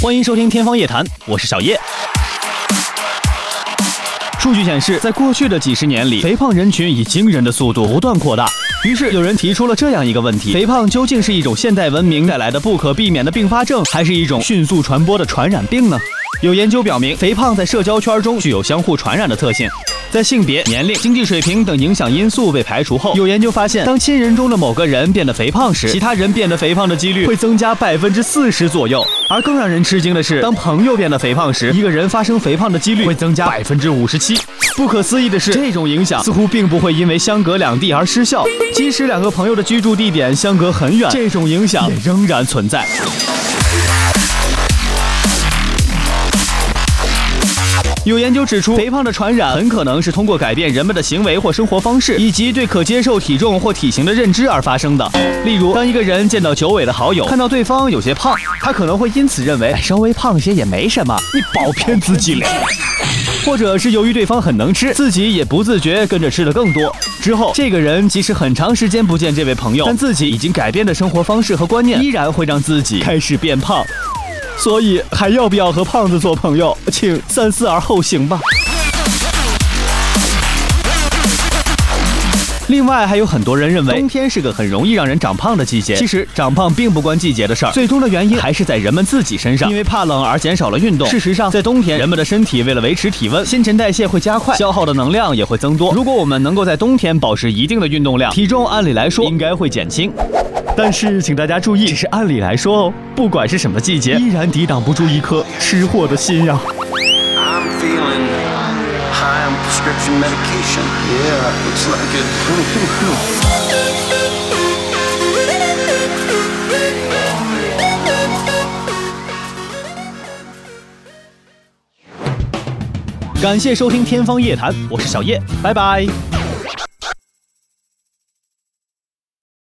欢迎收听《天方夜谭》，我是小叶。数据显示，在过去的几十年里，肥胖人群以惊人的速度不断扩大。于是，有人提出了这样一个问题：肥胖究竟是一种现代文明带来的不可避免的并发症，还是一种迅速传播的传染病呢？有研究表明，肥胖在社交圈中具有相互传染的特性。在性别、年龄、经济水平等影响因素被排除后，有研究发现，当亲人中的某个人变得肥胖时，其他人变得肥胖的几率会增加百分之四十左右。而更让人吃惊的是，当朋友变得肥胖时，一个人发生肥胖的几率会增加百分之五十七。不可思议的是，这种影响似乎并不会因为相隔两地而失效，即使两个朋友的居住地点相隔很远，这种影响仍然存在。有研究指出，肥胖的传染很可能是通过改变人们的行为或生活方式，以及对可接受体重或体型的认知而发生的。例如，当一个人见到久违的好友，看到对方有些胖，他可能会因此认为稍微胖些也没什么，你保骗自己了。或者是由于对方很能吃，自己也不自觉跟着吃的更多。之后，这个人即使很长时间不见这位朋友，但自己已经改变的生活方式和观念，依然会让自己开始变胖。所以还要不要和胖子做朋友？请三思而后行吧。另外，还有很多人认为冬天是个很容易让人长胖的季节。其实，长胖并不关季节的事儿，最终的原因还是在人们自己身上。因为怕冷而减少了运动。事实上，在冬天，人们的身体为了维持体温，新陈代谢会加快，消耗的能量也会增多。如果我们能够在冬天保持一定的运动量，体重按理来说应该会减轻。但是，请大家注意，只是按理来说哦，不管是什么季节，依然抵挡不住一颗吃货的心呀。感谢收听《天方夜谭》，我是小叶，拜拜。